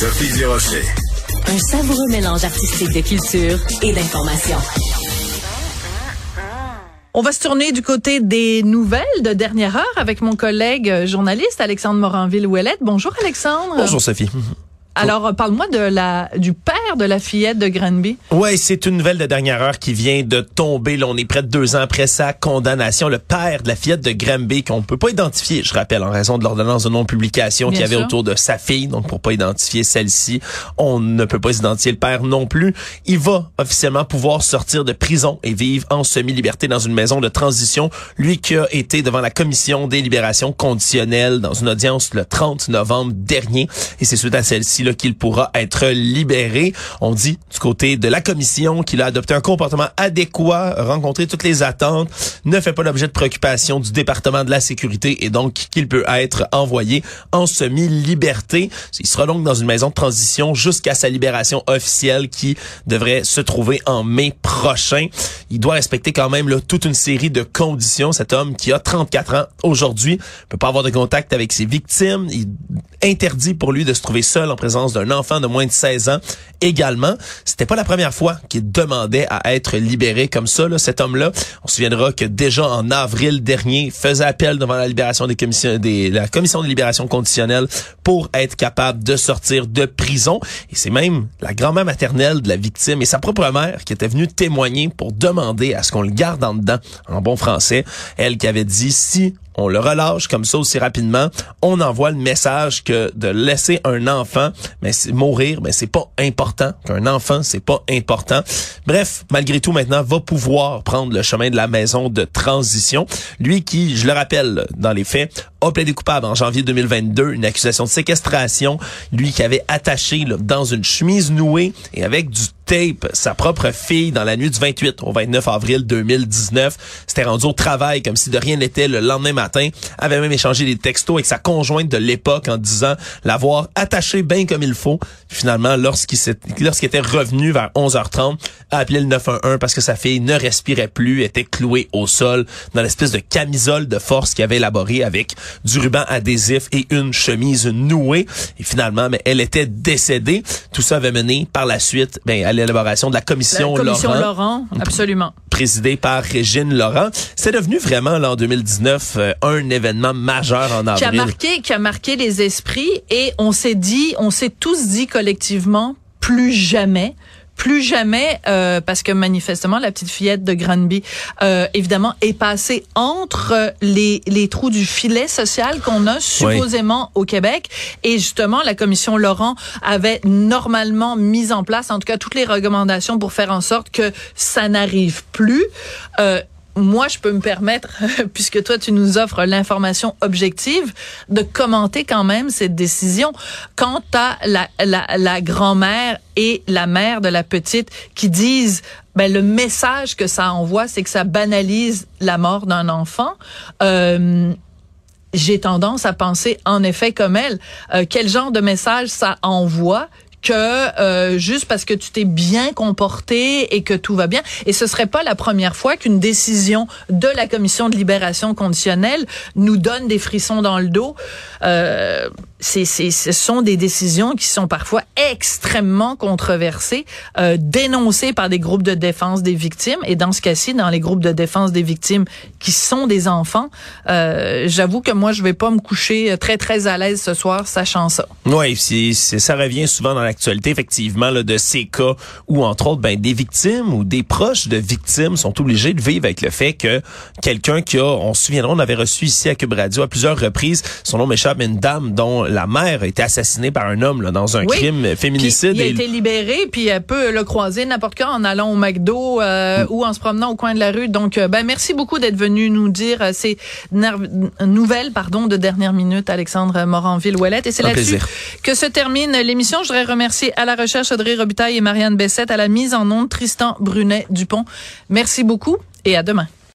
Sophie Durocher. Un savoureux mélange artistique de culture et d'information. On va se tourner du côté des nouvelles de dernière heure avec mon collègue journaliste Alexandre Moranville-Ouellette. Bonjour Alexandre. Bonjour Sophie. Alors, parle-moi de la du père de la fillette de Granby. Ouais, c'est une nouvelle de dernière heure qui vient de tomber. Là, on est près de deux ans après sa condamnation. Le père de la fillette de Granby, qu'on peut pas identifier, je rappelle, en raison de l'ordonnance de non-publication qu'il y avait autour de sa fille. Donc, pour pas identifier celle-ci, on ne peut pas identifier le père non plus. Il va officiellement pouvoir sortir de prison et vivre en semi-liberté dans une maison de transition. Lui qui a été devant la commission des libérations conditionnelles dans une audience le 30 novembre dernier. Et c'est suite à celle-ci qu'il pourra être libéré. On dit du côté de la commission qu'il a adopté un comportement adéquat, rencontré toutes les attentes, ne fait pas l'objet de préoccupation du département de la sécurité et donc qu'il peut être envoyé en semi-liberté. Il sera donc dans une maison de transition jusqu'à sa libération officielle qui devrait se trouver en mai prochain. Il doit respecter quand même toute une série de conditions. Cet homme qui a 34 ans aujourd'hui peut pas avoir de contact avec ses victimes. Il interdit pour lui de se trouver seul en présence d'un enfant de moins de 16 ans également. C'était pas la première fois qu'il demandait à être libéré comme ça, là, cet homme-là. On se souviendra que déjà en avril dernier, faisait appel devant la libération des commissions, des, la commission de libération conditionnelle pour être capable de sortir de prison. Et c'est même la grand-mère maternelle de la victime et sa propre mère qui était venue témoigner pour demander à ce qu'on le garde en dedans, en bon français. Elle qui avait dit, si on le relâche comme ça aussi rapidement, on envoie le message que de laisser un enfant mais mourir, mais c'est pas important. Qu'un enfant, c'est pas important. Bref, malgré tout maintenant va pouvoir prendre le chemin de la maison de transition, lui qui, je le rappelle dans les faits, a plaidé coupable en janvier 2022 une accusation de séquestration, lui qui avait attaché dans une chemise nouée et avec du tape sa propre fille dans la nuit du 28 au 29 avril 2019. C'était rendu au travail comme si de rien n'était le lendemain matin. Avait même échangé des textos avec sa conjointe de l'époque en disant l'avoir attaché bien comme il faut. finalement, lorsqu'il lorsqu'il était revenu vers 11h30, a appelé le 911 parce que sa fille ne respirait plus, était clouée au sol dans l'espèce de camisole de force qu'il avait élaborée avec du ruban adhésif et une chemise nouée. Et finalement, mais elle était décédée. Tout ça avait mené par la suite ben, l'élaboration de la commission, la commission Laurent. absolument. Présidée par Régine Laurent. C'est devenu vraiment, là, en 2019, euh, un événement majeur en avril. Qui a marqué, qui a marqué les esprits et on s'est dit, on s'est tous dit collectivement, plus jamais plus jamais, euh, parce que manifestement, la petite fillette de Granby, euh, évidemment, est passée entre les, les trous du filet social qu'on a supposément au Québec. Et justement, la commission Laurent avait normalement mis en place, en tout cas, toutes les recommandations pour faire en sorte que ça n'arrive plus. Euh, moi, je peux me permettre, puisque toi, tu nous offres l'information objective, de commenter quand même cette décision. Quant à la, la, grand-mère et la mère de la petite qui disent, ben, le message que ça envoie, c'est que ça banalise la mort d'un enfant. Euh, j'ai tendance à penser en effet comme elle. Euh, quel genre de message ça envoie que euh, juste parce que tu t'es bien comporté et que tout va bien. Et ce serait pas la première fois qu'une décision de la commission de libération conditionnelle nous donne des frissons dans le dos. Euh, c'est, ce sont des décisions qui sont parfois extrêmement controversées, euh, dénoncées par des groupes de défense des victimes. Et dans ce cas-ci, dans les groupes de défense des victimes qui sont des enfants, euh, j'avoue que moi, je vais pas me coucher très, très à l'aise ce soir, sachant ça. Oui, c'est, ça revient souvent dans l'actualité, effectivement, là, de ces cas où, entre autres, ben, des victimes ou des proches de victimes sont obligés de vivre avec le fait que quelqu'un qui a, on se souviendra, on avait reçu ici à Cube Radio à plusieurs reprises, son nom m'échappe, une dame dont la mère a été assassinée par un homme là, dans un crime féminicide. il a été libéré, puis elle peut le croiser n'importe quand en allant au McDo euh, mm. ou en se promenant au coin de la rue. Donc, euh, ben merci beaucoup d'être venu nous dire euh, ces nouvelles pardon, de dernière minute, Alexandre Moranville-Ouellette. Et c'est là-dessus que se termine l'émission. Je voudrais remercier à la recherche Audrey Robitaille et Marianne Bessette, à la mise en onde Tristan Brunet-Dupont. Merci beaucoup et à demain.